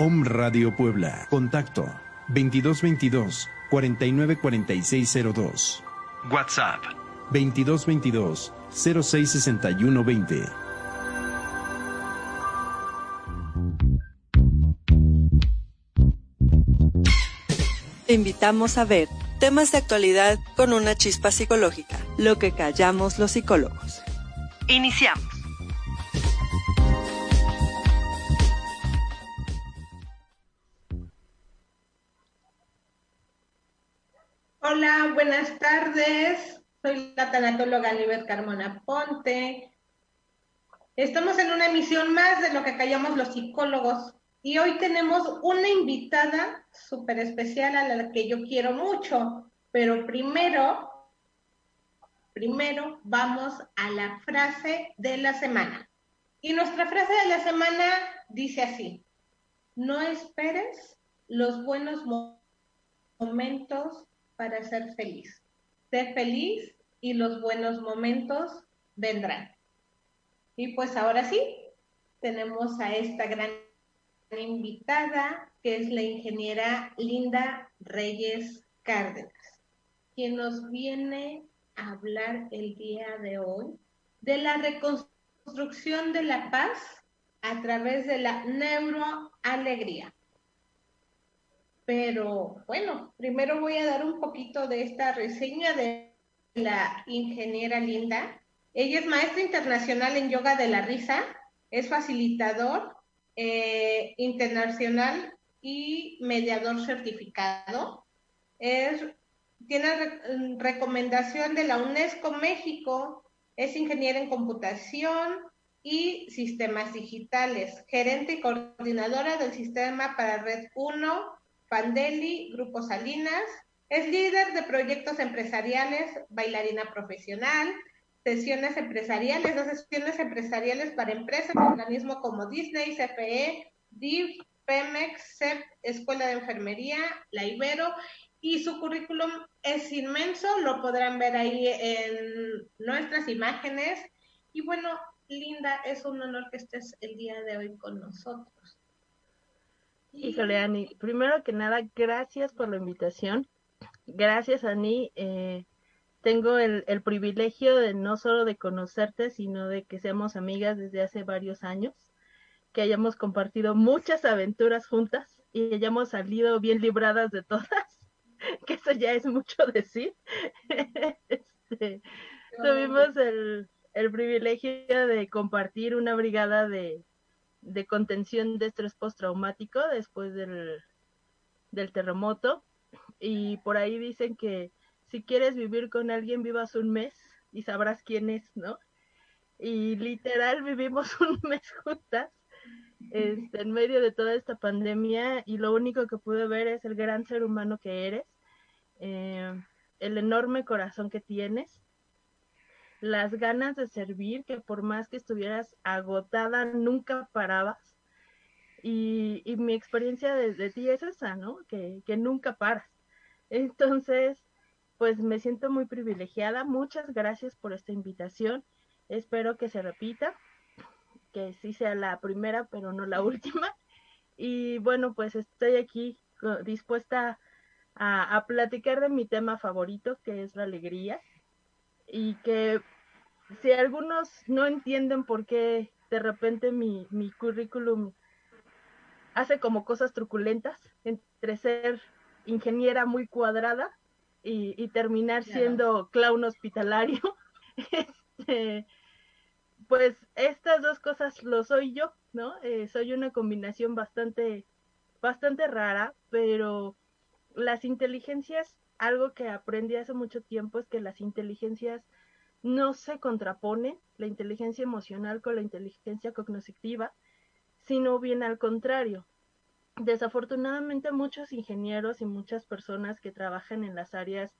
Om Radio Puebla. Contacto 2222 494602. WhatsApp 2222 066120. Te invitamos a ver temas de actualidad con una chispa psicológica, lo que callamos los psicólogos. Iniciamos. Buenas tardes. Soy la tanatóloga Libet Carmona Ponte. Estamos en una emisión más de lo que callamos los psicólogos y hoy tenemos una invitada súper especial a la que yo quiero mucho, pero primero, primero vamos a la frase de la semana. Y nuestra frase de la semana dice así, no esperes los buenos momentos para ser feliz. Sé feliz y los buenos momentos vendrán. Y pues ahora sí, tenemos a esta gran invitada, que es la ingeniera Linda Reyes Cárdenas, quien nos viene a hablar el día de hoy de la reconstrucción de la paz a través de la neuroalegría. Pero bueno, primero voy a dar un poquito de esta reseña de la ingeniera Linda. Ella es maestra internacional en yoga de la risa, es facilitador eh, internacional y mediador certificado. Tiene recomendación de la UNESCO México, es ingeniera en computación y sistemas digitales, gerente y coordinadora del sistema para Red 1 Pandeli, Grupo Salinas, es líder de proyectos empresariales, bailarina profesional, sesiones empresariales, dos sesiones empresariales para empresas, organismos como Disney, CFE, DIV, Pemex, CEP, Escuela de Enfermería, La Ibero, y su currículum es inmenso, lo podrán ver ahí en nuestras imágenes. Y bueno, Linda, es un honor que estés el día de hoy con nosotros. Híjole, Ani, primero que nada, gracias por la invitación. Gracias, Ani. Eh, tengo el, el, privilegio de no solo de conocerte, sino de que seamos amigas desde hace varios años, que hayamos compartido muchas aventuras juntas y hayamos salido bien libradas de todas, que eso ya es mucho decir. este, tuvimos el, el privilegio de compartir una brigada de, de contención de estrés postraumático después del, del terremoto. Y por ahí dicen que si quieres vivir con alguien, vivas un mes y sabrás quién es, ¿no? Y literal vivimos un mes juntas este, en medio de toda esta pandemia y lo único que pude ver es el gran ser humano que eres, eh, el enorme corazón que tienes, las ganas de servir, que por más que estuvieras agotada, nunca parabas. Y, mi experiencia de, ti es esa, ¿no? Que, que nunca paras. Entonces, pues me siento muy privilegiada. Muchas gracias por esta invitación. Espero que se repita que sí sea la primera, pero no la última. Y bueno, pues estoy aquí dispuesta a, platicar de mi tema favorito, que es la alegría. Y que si algunos no entienden por qué de repente mi, mi currículum hace como cosas truculentas entre ser ingeniera muy cuadrada y, terminar siendo clown hospitalario. este, pues estas dos cosas lo soy yo, ¿no? Eh, soy una combinación bastante, bastante rara, pero las inteligencias, algo que aprendí hace mucho tiempo es que las inteligencias no se contraponen, la inteligencia emocional con la inteligencia cognitiva, sino bien al contrario. Desafortunadamente muchos ingenieros y muchas personas que trabajan en las áreas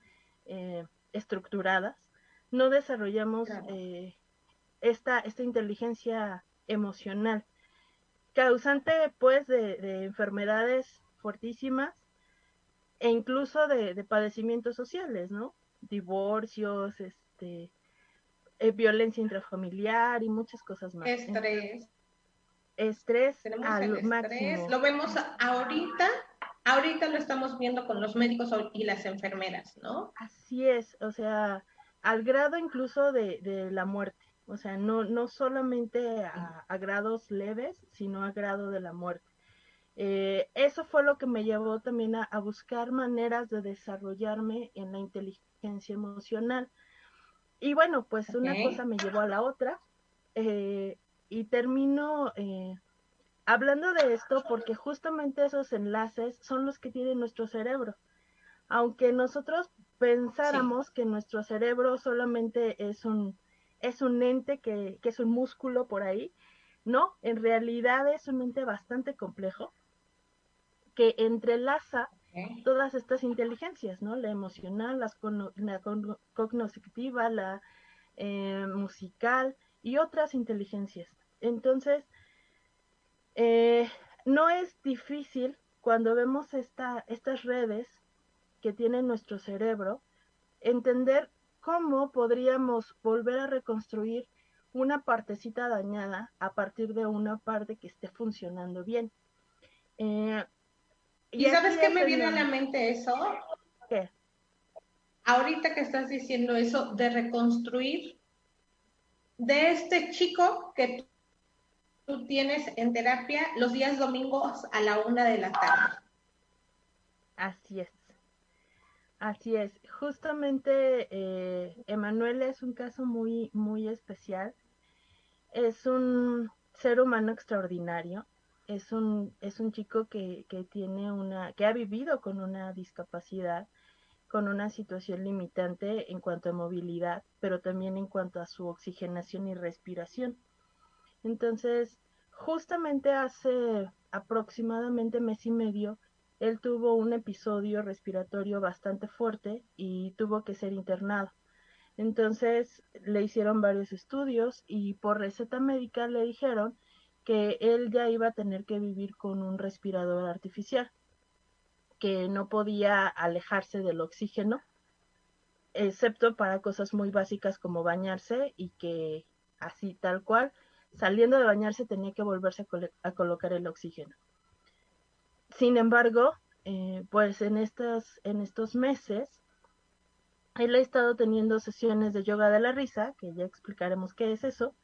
eh, estructuradas no desarrollamos eh, esta, esta inteligencia emocional, causante pues de, enfermedades fuertísimas e incluso de, padecimientos sociales, ¿no? Divorcios, este, eh, violencia intrafamiliar y muchas cosas más. Estrés. Estrés al máximo. Lo vemos ahorita, ahorita lo estamos viendo con los médicos y las enfermeras, ¿no? Así es, o sea, al grado incluso de, de la muerte o sea, no, no solamente a, grados leves, sino a grado de la muerte. Eh, eso fue lo que me llevó también a, buscar maneras de desarrollarme en la inteligencia emocional. Y bueno, pues una cosa me llevó a la otra eh, y termino eh, hablando de esto porque justamente esos enlaces son los que tiene nuestro cerebro. Aunque nosotros pensáramos que nuestro cerebro solamente es un es un ente que, es un músculo por ahí. No, en realidad es un ente bastante complejo que entrelaza todas estas inteligencias, ¿no? La emocional, la cognitiva, la eh, musical y otras inteligencias. Entonces, eh, no es difícil cuando vemos esta, estas redes que tiene nuestro cerebro, entender cómo podríamos volver a reconstruir una partecita dañada a partir de una parte que esté funcionando bien. Eh, ¿Y, sabes qué me viene a la mente eso? ¿Qué? Ahorita que estás diciendo eso de reconstruir de este chico que tú tienes en terapia los días domingos a la una de la tarde. Así es. Así es, justamente eh, Emanuel es un caso muy, muy especial. Es un ser humano extraordinario. Es un, es un chico que, que tiene una, que ha vivido con una discapacidad, con una situación limitante en cuanto a movilidad, pero también en cuanto a su oxigenación y respiración. Entonces, justamente hace aproximadamente mes y medio, él tuvo un episodio respiratorio bastante fuerte y tuvo que ser internado. Entonces le hicieron varios estudios y por receta médica le dijeron que él ya iba a tener que vivir con un respirador artificial, que no podía alejarse del oxígeno, excepto para cosas muy básicas como bañarse y que así tal cual, saliendo de bañarse tenía que volverse a, colocar el oxígeno. Sin embargo, eh, pues en estos, en estos meses, él ha estado teniendo sesiones de yoga de la risa, que ya explicaremos qué es eso,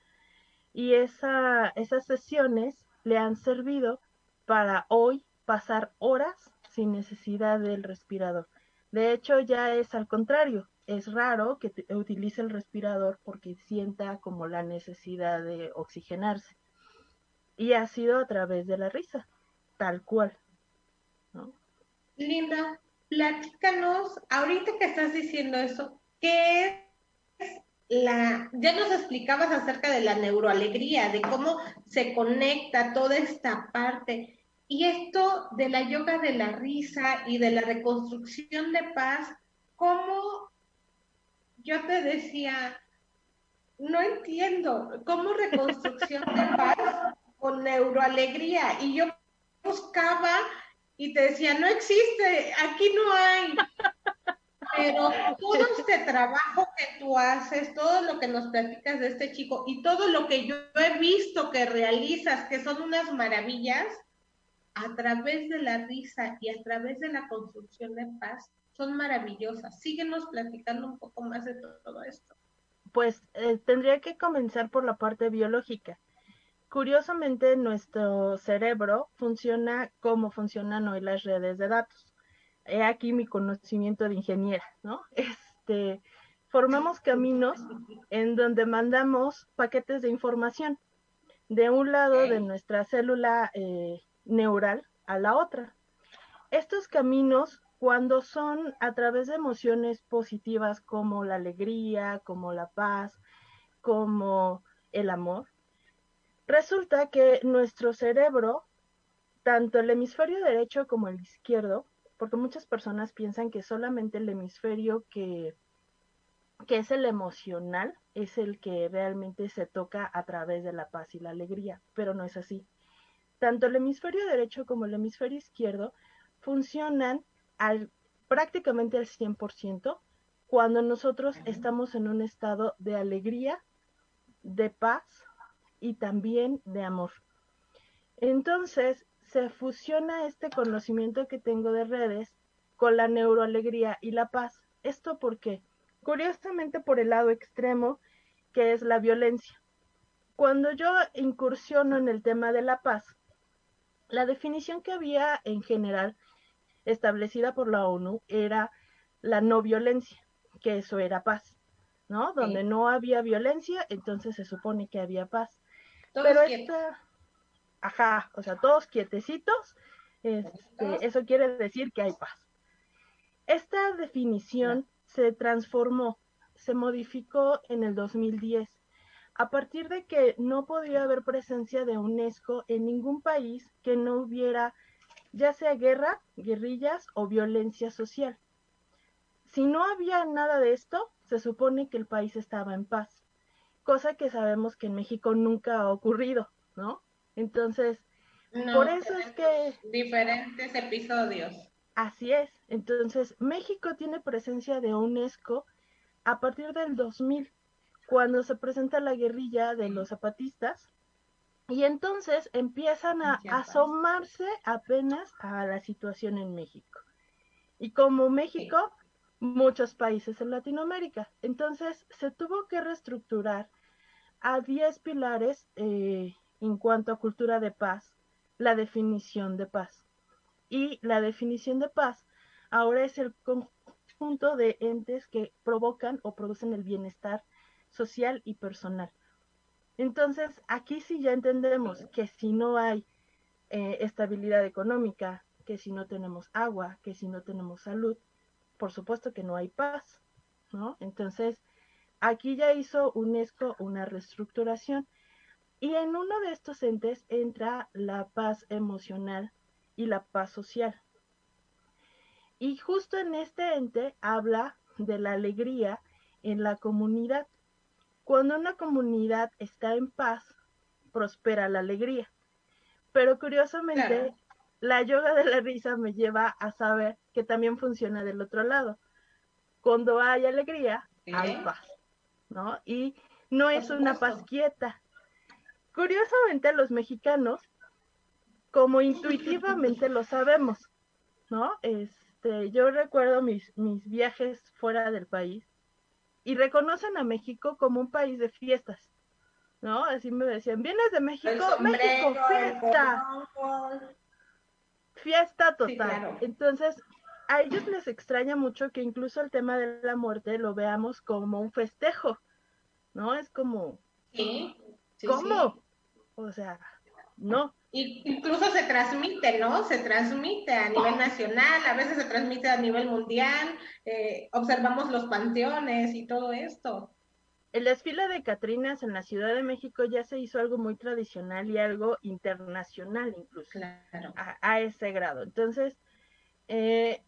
y esa, esas sesiones le han servido para hoy pasar horas sin necesidad del respirador. De hecho, ya es al contrario, es raro que utilice el respirador porque sienta como la necesidad de oxigenarse. Y ha sido a través de la risa, tal cual. Linda, platícanos, ahorita que estás diciendo eso, ¿qué es la, ya nos explicabas acerca de la neuroalegría, de cómo se conecta toda esta parte. Y esto de la yoga de la risa y de la reconstrucción de paz, ¿cómo yo te decía, no entiendo, ¿cómo reconstrucción de paz con neuroalegría? Y yo buscaba y te decía, no existe, aquí no hay. Pero todo este trabajo que tú haces, todo lo que nos platicas de este chico y todo lo que yo he visto que realizas, que son unas maravillas, a través de la risa y a través de la construcción de paz, son maravillosas. Síguenos platicando un poco más de todo esto. Pues eh, tendría que comenzar por la parte biológica. Curiosamente, nuestro cerebro funciona como funcionan hoy las redes de datos he aquí mi conocimiento de ingeniera, ¿no? Este, formamos caminos en donde mandamos paquetes de información de un lado de nuestra célula eh, neural a la otra. Estos caminos, cuando son a través de emociones positivas como la alegría, como la paz, como el amor, resulta que nuestro cerebro, tanto el hemisferio derecho como el izquierdo, porque muchas personas piensan que solamente el hemisferio que, que es el emocional es el que realmente se toca a través de la paz y la alegría, pero no es así. Tanto el hemisferio derecho como el hemisferio izquierdo funcionan al, prácticamente al 100% cuando nosotros estamos en un estado de alegría, de paz y también de amor. Entonces, se fusiona este conocimiento que tengo de redes con la neuroalegría y la paz. ¿Esto por qué? Curiosamente por el lado extremo, que es la violencia. Cuando yo incursiono en el tema de la paz, la definición que había en general establecida por la ONU era la no violencia, que eso era paz, ¿no? Donde no había violencia, entonces se supone que había paz. Pero esta, ajá, o sea, todos quietecitos, este, eso quiere decir que hay paz. Esta definición se transformó, se modificó en el 2010, a partir de que no podía haber presencia de UNESCO en ningún país que no hubiera ya sea guerra, guerrillas o violencia social. Si no había nada de esto, se supone que el país estaba en paz, cosa que sabemos que en México nunca ha ocurrido, ¿no? Entonces, por eso es que... Diferentes episodios. Así es. Entonces, México tiene presencia de UNESCO a partir del 2000, cuando se presenta la guerrilla de los zapatistas, y entonces empiezan a asomarse apenas a la situación en México. Y como México, muchos países en Latinoamérica. Entonces se tuvo que reestructurar a 10 pilares eh, en cuanto a cultura de paz, la definición de paz. Y la definición de paz ahora es el conjunto de entes que provocan o producen el bienestar social y personal. Entonces, aquí sí ya entendemos que si no hay eh, estabilidad económica, que si no tenemos agua, que si no tenemos salud, por supuesto que no hay paz, ¿no? Entonces, aquí ya hizo UNESCO una reestructuración y en uno de estos entes entra la paz emocional y la paz social. Y justo en este ente habla de la alegría en la comunidad. Cuando una comunidad está en paz, prospera la alegría. Pero curiosamente, la yoga de la risa me lleva a saber que también funciona del otro lado. Cuando hay alegría, hay paz, ¿no? Y no es una paz quieta, curiosamente los mexicanos, como intuitivamente lo sabemos, ¿no? Este, yo recuerdo mis, mis viajes fuera del país y reconocen a México como un país de fiestas, ¿no? Así me decían, vienes de México, México, fiesta. Fiesta total. Entonces, a ellos les extraña mucho que incluso el tema de la muerte lo veamos como un festejo, ¿no? Es como, ¿Sí? ¿cómo? O sea, no. incluso se transmite, ¿no? Se transmite a nivel nacional, a veces se transmite a nivel mundial, eh, observamos los panteones y todo esto. el desfile de Catrinas en la Ciudad de México ya se hizo algo muy tradicional y algo internacional incluso, a, ese grado. Entonces, eh,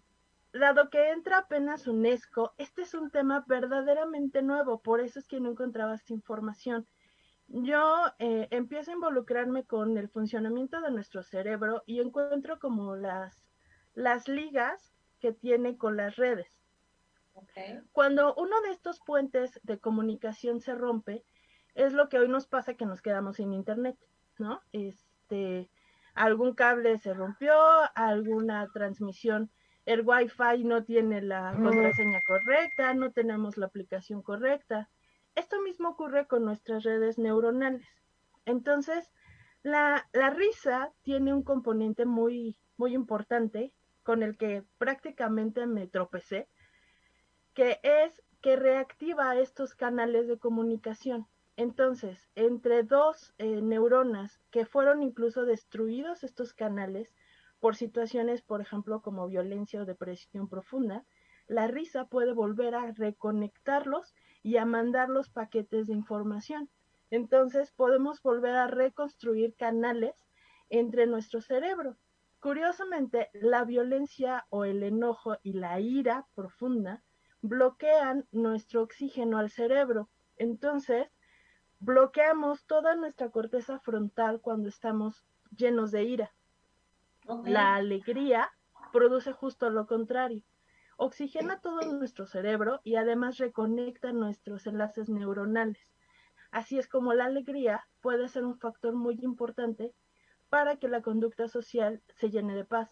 dado que entra apenas UNESCO, este es un tema verdaderamente nuevo, por eso es que no encontraba esta información. Yo eh, empiezo a involucrarme con el funcionamiento de nuestro cerebro y encuentro como las, las ligas que tiene con las redes. Cuando uno de estos puentes de comunicación se rompe, es lo que hoy nos pasa que nos quedamos sin internet, ¿no? Este, algún cable se rompió, alguna transmisión, el Wi-Fi no tiene la contraseña correcta, no tenemos la aplicación correcta. Esto mismo ocurre con nuestras redes neuronales. Entonces, la, risa tiene un componente muy, muy importante con el que prácticamente me tropecé, que es que reactiva estos canales de comunicación. Entonces, entre dos eh, neuronas que fueron incluso destruidos estos canales por situaciones, por ejemplo, como violencia o depresión profunda, la risa puede volver a reconectarlos y a mandar los paquetes de información. Entonces, podemos volver a reconstruir canales entre nuestro cerebro. Curiosamente, la violencia o el enojo y la ira profunda bloquean nuestro oxígeno al cerebro. Entonces, bloqueamos toda nuestra corteza frontal cuando estamos llenos de ira. La alegría produce justo lo contrario. Oxigena todo nuestro cerebro y además reconecta nuestros enlaces neuronales. Así es como la alegría puede ser un factor muy importante para que la conducta social se llene de paz.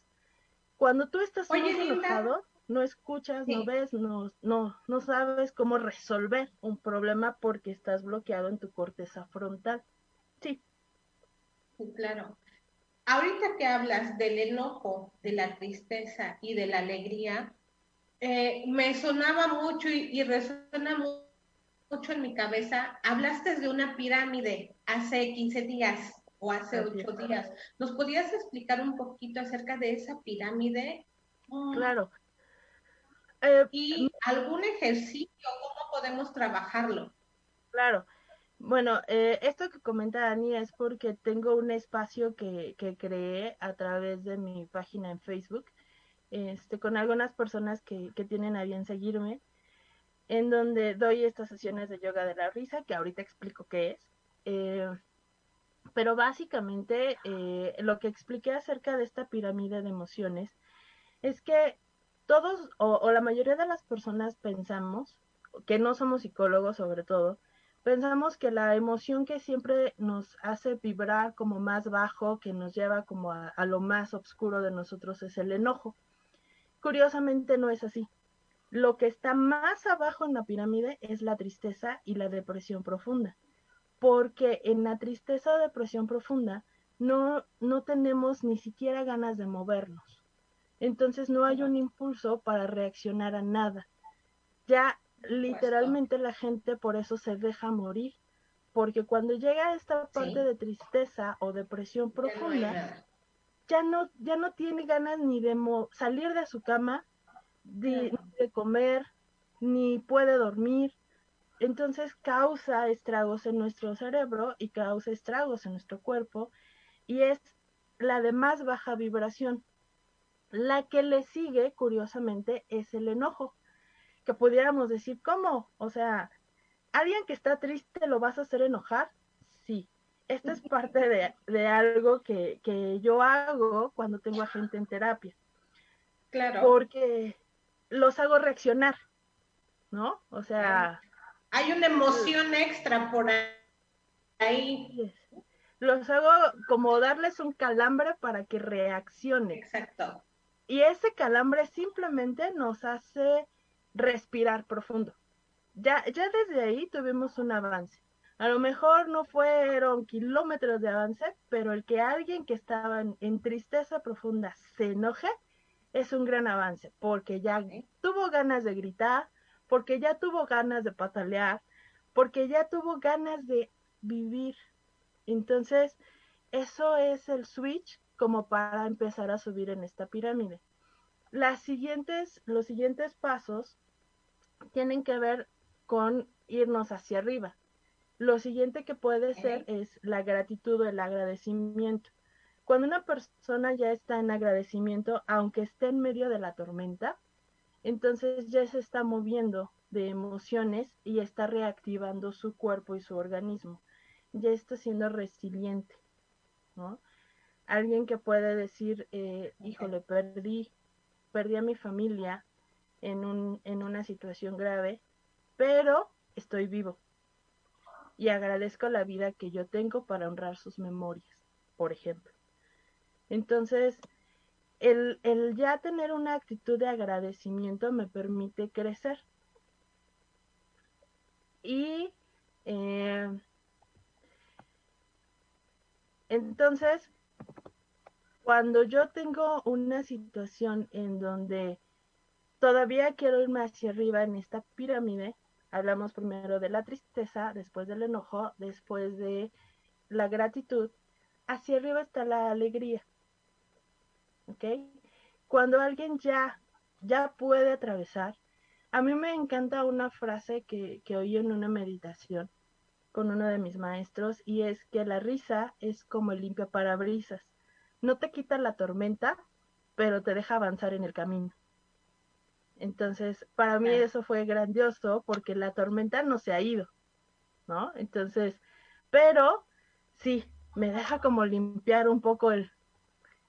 Cuando tú estás muy enojado, no escuchas, no ves, no, no, no sabes cómo resolver un problema porque estás bloqueado en tu corteza frontal. Sí. Claro. Ahorita que hablas del enojo, de la tristeza y de la alegría, eh, me sonaba mucho y, resuena mucho en mi cabeza. Hablaste de una pirámide hace 15 días o hace 8 días. ¿Nos podías explicar un poquito acerca de esa pirámide? Claro. Eh, y algún ejercicio, ¿cómo podemos trabajarlo? Claro. Bueno, eh, esto que comenta Dani es porque tengo un espacio que, que creé a través de mi página en Facebook, este, con algunas personas que, que tienen a bien seguirme, en donde doy estas sesiones de yoga de la risa, que ahorita explico qué es. Eh, pero básicamente lo que expliqué acerca de esta pirámide de emociones es que todos o, la mayoría de las personas pensamos, que no somos psicólogos sobre todo, pensamos que la emoción que siempre nos hace vibrar como más bajo, que nos lleva como a, lo más oscuro de nosotros es el enojo. Curiosamente no es así. Lo que está más abajo en la pirámide es la tristeza y la depresión profunda, porque en la tristeza o depresión profunda no, no tenemos ni siquiera ganas de movernos entonces no hay un impulso para reaccionar a nada. Ya literalmente la gente por eso se deja morir, porque cuando llega a esta parte de tristeza o depresión profunda, ya no, ya no tiene ganas ni de salir de su cama, ni de comer, ni puede dormir. Entonces causa estragos en nuestro cerebro y causa estragos en nuestro cuerpo y es la de más baja vibración. La que le sigue, curiosamente, es el enojo, que pudiéramos decir, ¿cómo? O sea, alguien que está triste lo vas a hacer enojar. Sí, esta es parte de, algo que, yo hago cuando tengo a gente en terapia. Claro. Porque los hago reaccionar, ¿no? O sea... Hay una emoción extra por ahí. Los hago como darles un calambre para que reaccionen. Exacto. Y ese calambre simplemente nos hace respirar profundo. Ya, ya desde ahí tuvimos un avance. A lo mejor no fueron kilómetros de avance, pero el que alguien que estaba en, tristeza profunda se enoje es un gran avance, porque ya tuvo ganas de gritar, porque ya tuvo ganas de patalear, porque ya tuvo ganas de vivir. Entonces, eso es el switch como para empezar a subir en esta pirámide. Las siguientes, los siguientes pasos tienen que ver con irnos hacia arriba. Lo siguiente que puede ser es la gratitud o el agradecimiento. Cuando una persona ya está en agradecimiento, aunque esté en medio de la tormenta, entonces ya se está moviendo de emociones y está reactivando su cuerpo y su organismo. Ya está siendo resiliente, ¿no? Alguien que puede decir, eh, híjole, perdí, perdí a mi familia en, un, en una situación grave, pero estoy vivo y agradezco la vida que yo tengo para honrar sus memorias, por ejemplo. Entonces, el, ya tener una actitud de agradecimiento me permite crecer. Y eh, entonces, cuando yo tengo una situación en donde todavía quiero irme hacia arriba en esta pirámide, hablamos primero de la tristeza, después del enojo, después de la gratitud, hacia arriba está la alegría. ¿Ok? Cuando alguien ya, ya puede atravesar, a mí me encanta una frase que, que oí en una meditación con uno de mis maestros y es que la risa es como el limpio parabrisas. No te quita la tormenta, pero te deja avanzar en el camino. Entonces, para mí eso fue grandioso porque la tormenta no se ha ido, ¿no? Entonces, pero sí, me deja como limpiar un poco el,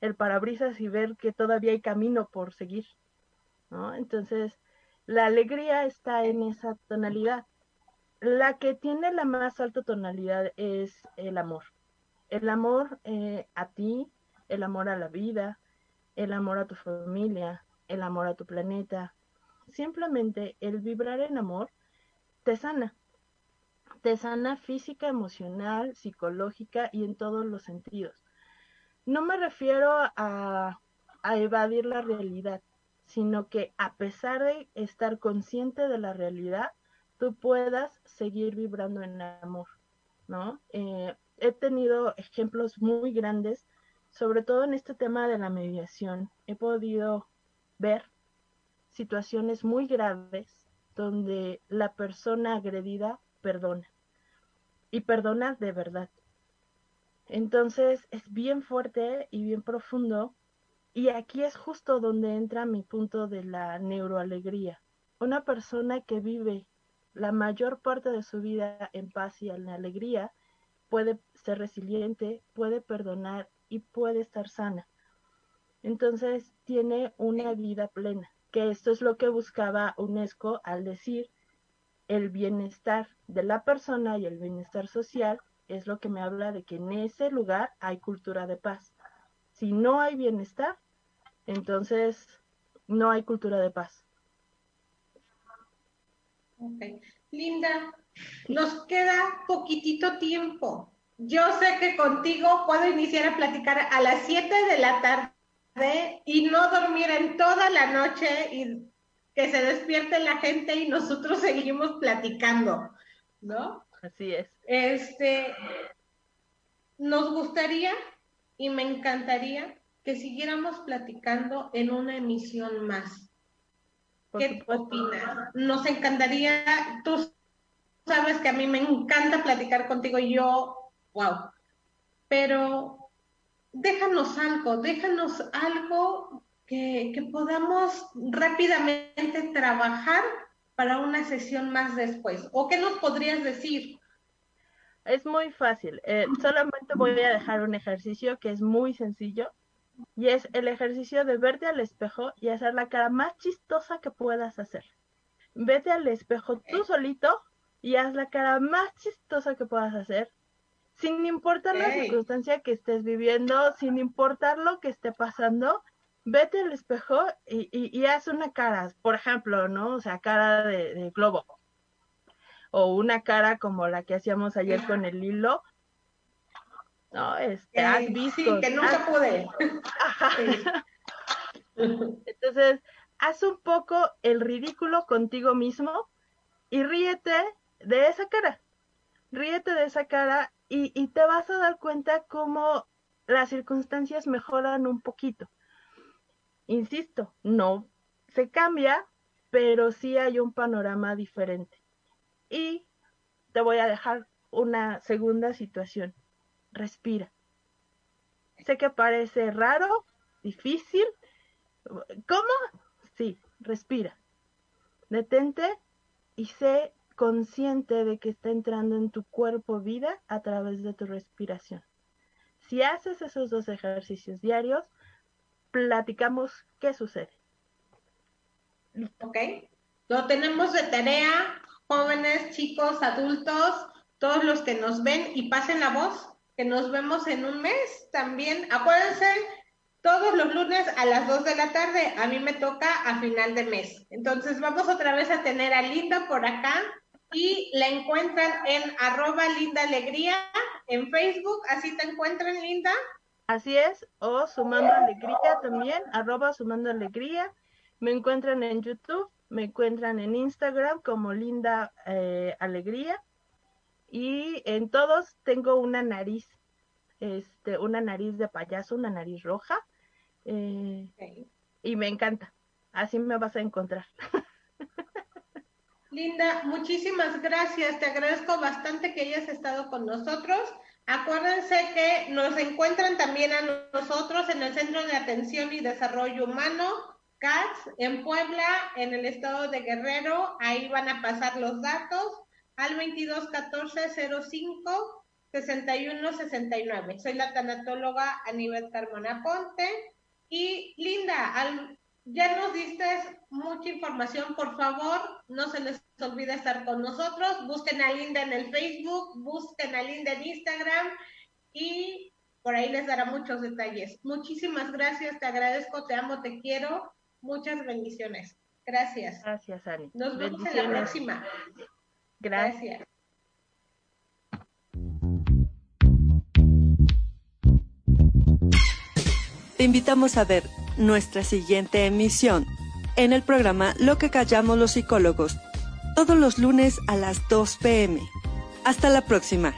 el parabrisas y ver que todavía hay camino por seguir, ¿no? Entonces, la alegría está en esa tonalidad. La que tiene la más alta tonalidad es el amor. El amor eh, a ti, el amor a la vida, el amor a tu familia, el amor a tu planeta, simplemente el vibrar en amor te sana. Te sana física, emocional, psicológica y en todos los sentidos. No me refiero a, a evadir la realidad, sino que a pesar de estar consciente de la realidad, tú puedas seguir vibrando en amor, ¿no? Eh, he tenido ejemplos muy grandes, sobre todo en este tema de la mediación. He podido ver situaciones muy graves donde la persona agredida perdona y perdona de verdad. Entonces es bien fuerte y bien profundo y aquí es justo donde entra mi punto de la neuroalegría. Una persona que vive la mayor parte de su vida en paz y en alegría puede ser resiliente, puede perdonar y puede estar sana. Entonces tiene una vida plena que esto es lo que buscaba UNESCO al decir el bienestar de la persona y el bienestar social es lo que me habla de que en ese lugar hay cultura de paz. Si no hay bienestar, entonces no hay cultura de paz. Linda, nos queda poquitito tiempo. Yo sé que contigo puedo iniciar a platicar a las 7 de la tarde y no dormir en toda la noche y que se despierte la gente y nosotros seguimos platicando, ¿no? Así es. Este, nos gustaría y me encantaría que siguiéramos platicando en una emisión más. ¿Qué opinas? Nos encantaría, tú sabes que a mí me encanta platicar contigo y yo, wow, pero déjanos algo, déjanos algo que, podamos rápidamente trabajar para una sesión más después. ¿O qué nos podrías decir? Es muy fácil. Eh, solamente voy a dejar un ejercicio que es muy sencillo y es el ejercicio de verte al espejo y hacer la cara más chistosa que puedas hacer. Vete al espejo tú solito y haz la cara más chistosa que puedas hacer sin importar la circunstancia que estés viviendo, sin importar lo que esté pasando, vete al espejo y, haz una cara, por ejemplo, ¿no? O sea, cara de, globo. O una cara como la que hacíamos ayer con el hilo. No, este, has visto. Sí, que nunca pude. Entonces, haz un poco el ridículo contigo mismo y ríete de esa cara. Ríete de esa cara y, te vas a dar cuenta cómo las circunstancias mejoran un poquito. Insisto, no se cambia, pero sí hay un panorama diferente. Y te voy a dejar una segunda situación. Respira. Sé que parece raro, difícil. ¿Cómo? Sí, respira. Detente y sé consciente de que está entrando en tu cuerpo vida a través de tu respiración. Si haces esos dos ejercicios diarios, platicamos qué sucede. Ok. Lo tenemos de tarea, jóvenes, chicos, adultos, todos los que nos ven y pasen la voz, que nos vemos en un mes también. Acuérdense, todos los lunes a las 2 de la tarde, a mí me toca a final de mes. Entonces vamos otra vez a tener a Linda por acá y la encuentran en arroba Linda Alegría en Facebook, así te encuentran Linda. Así es, o Sumando Alegría también, arroba Sumando Alegría. Me encuentran en YouTube, me encuentran en Instagram como Linda eh, Alegría y en todos tengo una nariz, este, una nariz de payaso, una nariz roja eh, y me encanta. Así me vas a encontrar. Linda, muchísimas gracias. Te agradezco bastante que hayas estado con nosotros. Acuérdense que nos encuentran también a nosotros en el Centro de Atención y Desarrollo Humano, CATS, en Puebla, en el estado de Guerrero. Ahí van a pasar los datos al 221405 6169. Soy la tanatóloga Aníbal Carmona Ponte. Y Linda, ya nos diste mucha información, por favor, no se les olvide estar con nosotros, busquen a Linda en el Facebook, busquen a Linda en Instagram y por ahí les dará muchos detalles. Muchísimas gracias, te agradezco, te amo, te quiero, muchas bendiciones. Gracias. Gracias, Ani. Nos vemos en la próxima. Gracias. Te invitamos a ver nuestra siguiente emisión en el programa Lo que callamos los psicólogos, todos los lunes a las 2 pm. Hasta la próxima.